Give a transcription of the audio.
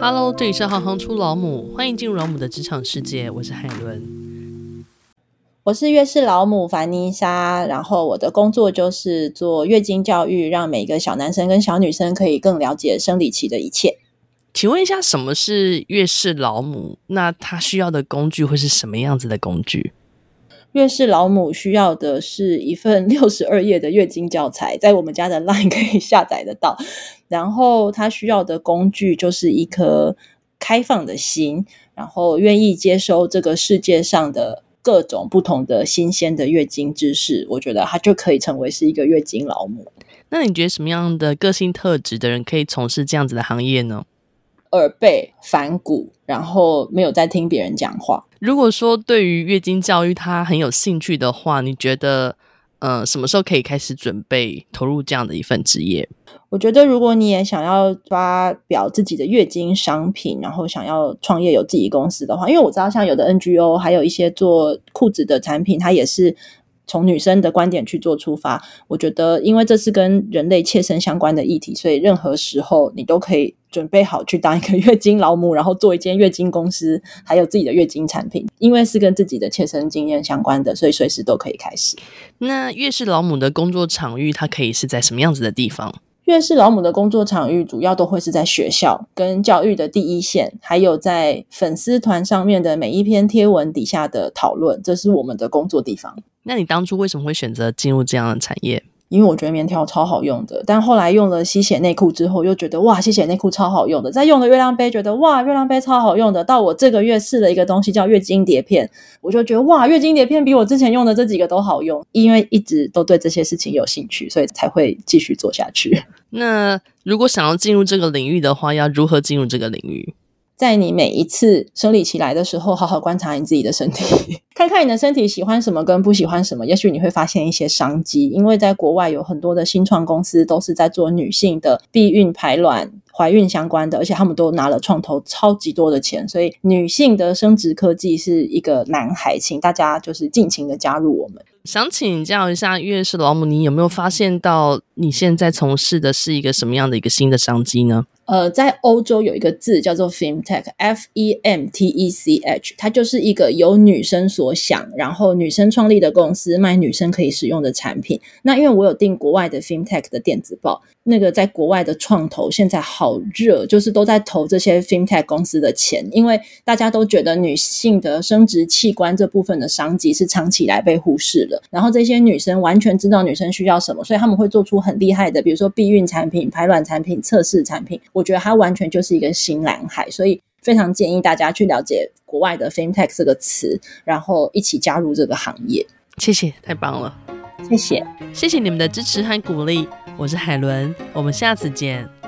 Hello，这里是行行出老母，欢迎进入老母的职场世界，我是海伦。我是月事老母凡妮莎，然后我的工作就是做月经教育，让每个小男生跟小女生可以更了解生理期的一切。请问一下，什么是月事老母？那他需要的工具会是什么样子的工具？月事老母需要的是一份 六十二页的月经教材，在我们家的 LINE 可以下载得到。然后他需要的工具就是一颗开放的心，然后愿意接收这个世界上的各种不同的新鲜的月经知识。我觉得他就可以成为是一个月经老母。那你觉得什么样的个性特质的人可以从事这样子的行业呢？耳背、反骨，然后没有在听别人讲话。如果说对于月经教育他很有兴趣的话，你觉得，呃，什么时候可以开始准备投入这样的一份职业？我觉得，如果你也想要发表自己的月经商品，然后想要创业有自己公司的话，因为我知道像有的 NGO，还有一些做裤子的产品，它也是。从女生的观点去做出发，我觉得，因为这是跟人类切身相关的议题，所以任何时候你都可以准备好去当一个 月经老母，然后做一间月经公司，还有自己的月经产品，因为是跟自己的切身经验相关的，所以随时都可以开始。那月事老母的工作场域，它可以是在什么样子的地方？月事老母的工作场域主要都会是在学校跟教育的第一线，还有在粉丝团上面的每一篇贴文底下的讨论，这是我们的工作地方。那你当初为什么会选择进入这样的产业？因为我觉得棉条超好用的，但后来用了吸血内裤之后，又觉得哇，吸血内裤超好用的。再用了月亮杯，觉得哇，月亮杯超好用的。到我这个月试了一个东西叫月经碟片，我就觉得哇，月经碟片比我之前用的这几个都好用。因为一直都对这些事情有兴趣，所以才会继续做下去。那如果想要进入这个领域的话，要如何进入这个领域？在你每一次生理期来的时候，好好观察你自己的身体，看看你的身体喜欢什么跟不喜欢什么，也许你会发现一些商机。因为在国外有很多的新创公司都是在做女性的避孕、排卵、怀孕相关的，而且他们都拿了创投超级多的钱，所以女性的生殖科技是一个蓝海，请大家就是尽情的加入我们。想请教一下月事老母，你有没有发现到你现在从事的是一个什么样的一个新的商机呢？呃，在欧洲有一个字叫做 Femtech，F E M T E C H，它就是一个由女生所想，然后女生创立的公司，卖女生可以使用的产品。那因为我有订国外的 Femtech 的电子报，那个在国外的创投现在好热，就是都在投这些 Femtech 公司的钱，因为大家都觉得女性的生殖器官这部分的商机是长期以来被忽视的。然后这些女生完全知道女生需要什么，所以他们会做出很厉害的，比如说避孕产品、排卵产品、测试产品。我觉得它完全就是一个新蓝海，所以非常建议大家去了解国外的 fintech 这个词，然后一起加入这个行业。谢谢，太棒了！谢谢，谢谢你们的支持和鼓励。我是海伦，我们下次见。